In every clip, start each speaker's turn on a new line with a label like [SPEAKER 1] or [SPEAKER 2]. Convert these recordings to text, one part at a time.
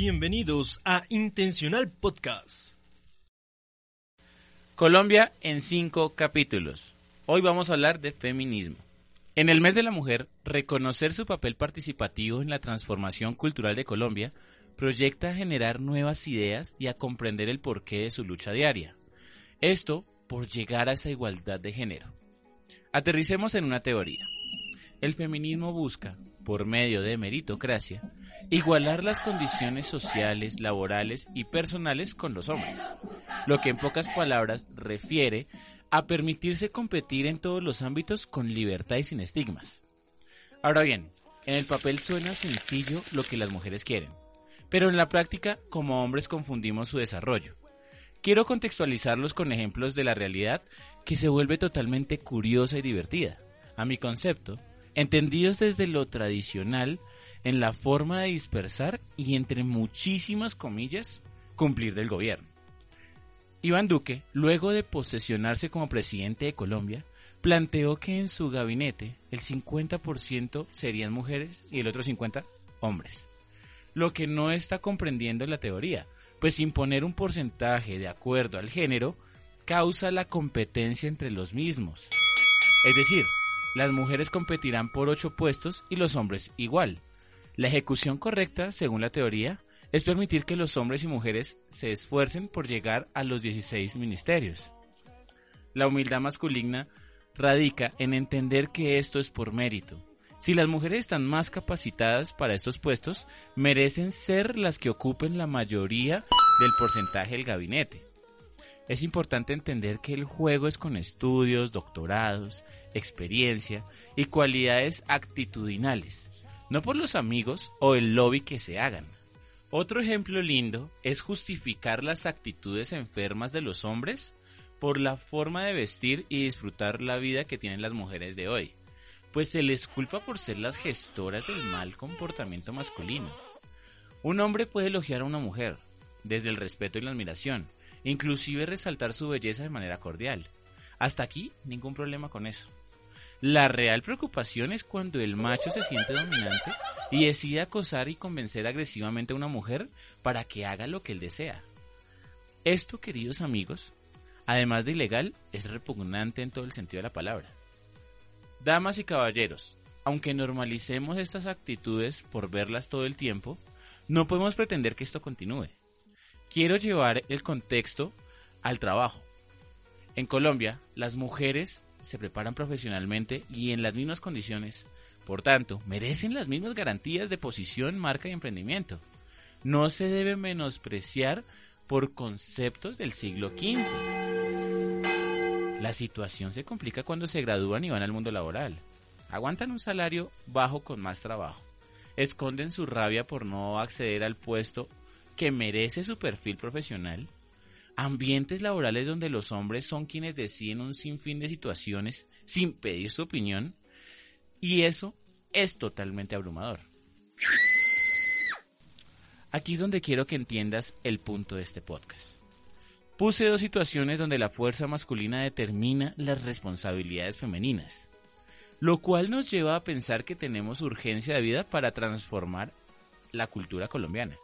[SPEAKER 1] Bienvenidos a Intencional Podcast.
[SPEAKER 2] Colombia en cinco capítulos. Hoy vamos a hablar de feminismo. En el mes de la mujer, reconocer su papel participativo en la transformación cultural de Colombia proyecta generar nuevas ideas y a comprender el porqué de su lucha diaria. Esto por llegar a esa igualdad de género. Aterricemos en una teoría. El feminismo busca, por medio de meritocracia, igualar las condiciones sociales, laborales y personales con los hombres, lo que en pocas palabras refiere a permitirse competir en todos los ámbitos con libertad y sin estigmas. Ahora bien, en el papel suena sencillo lo que las mujeres quieren, pero en la práctica como hombres confundimos su desarrollo. Quiero contextualizarlos con ejemplos de la realidad que se vuelve totalmente curiosa y divertida. A mi concepto, entendidos desde lo tradicional en la forma de dispersar y entre muchísimas comillas cumplir del gobierno. Iván Duque, luego de posesionarse como presidente de Colombia, planteó que en su gabinete el 50% serían mujeres y el otro 50% hombres. Lo que no está comprendiendo la teoría, pues imponer un porcentaje de acuerdo al género causa la competencia entre los mismos. Es decir, las mujeres competirán por 8 puestos y los hombres igual, la ejecución correcta, según la teoría, es permitir que los hombres y mujeres se esfuercen por llegar a los 16 ministerios. La humildad masculina radica en entender que esto es por mérito. Si las mujeres están más capacitadas para estos puestos, merecen ser las que ocupen la mayoría del porcentaje del gabinete. Es importante entender que el juego es con estudios, doctorados, experiencia y cualidades actitudinales, no por los amigos o el lobby que se hagan. Otro ejemplo lindo es justificar las actitudes enfermas de los hombres por la forma de vestir y disfrutar la vida que tienen las mujeres de hoy, pues se les culpa por ser las gestoras del mal comportamiento masculino. Un hombre puede elogiar a una mujer, desde el respeto y la admiración, inclusive resaltar su belleza de manera cordial. Hasta aquí ningún problema con eso. La real preocupación es cuando el macho se siente dominante y decide acosar y convencer agresivamente a una mujer para que haga lo que él desea. Esto, queridos amigos, además de ilegal, es repugnante en todo el sentido de la palabra. Damas y caballeros, aunque normalicemos estas actitudes por verlas todo el tiempo, no podemos pretender que esto continúe. Quiero llevar el contexto al trabajo. En Colombia, las mujeres se preparan profesionalmente y en las mismas condiciones. Por tanto, merecen las mismas garantías de posición, marca y emprendimiento. No se debe menospreciar por conceptos del siglo XV. La situación se complica cuando se gradúan y van al mundo laboral. Aguantan un salario bajo con más trabajo. Esconden su rabia por no acceder al puesto que merece su perfil profesional ambientes laborales donde los hombres son quienes deciden un sinfín de situaciones sin pedir su opinión y eso es totalmente abrumador. Aquí es donde quiero que entiendas el punto de este podcast. Puse dos situaciones donde la fuerza masculina determina las responsabilidades femeninas, lo cual nos lleva a pensar que tenemos urgencia de vida para transformar la cultura colombiana.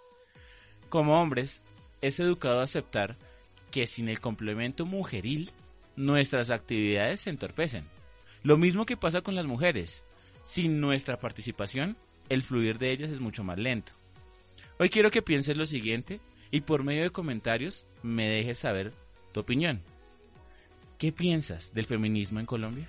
[SPEAKER 2] Como hombres, es educado a aceptar que sin el complemento mujeril, nuestras actividades se entorpecen. Lo mismo que pasa con las mujeres. Sin nuestra participación, el fluir de ellas es mucho más lento. Hoy quiero que pienses lo siguiente y por medio de comentarios me dejes saber tu opinión. ¿Qué piensas del feminismo en Colombia?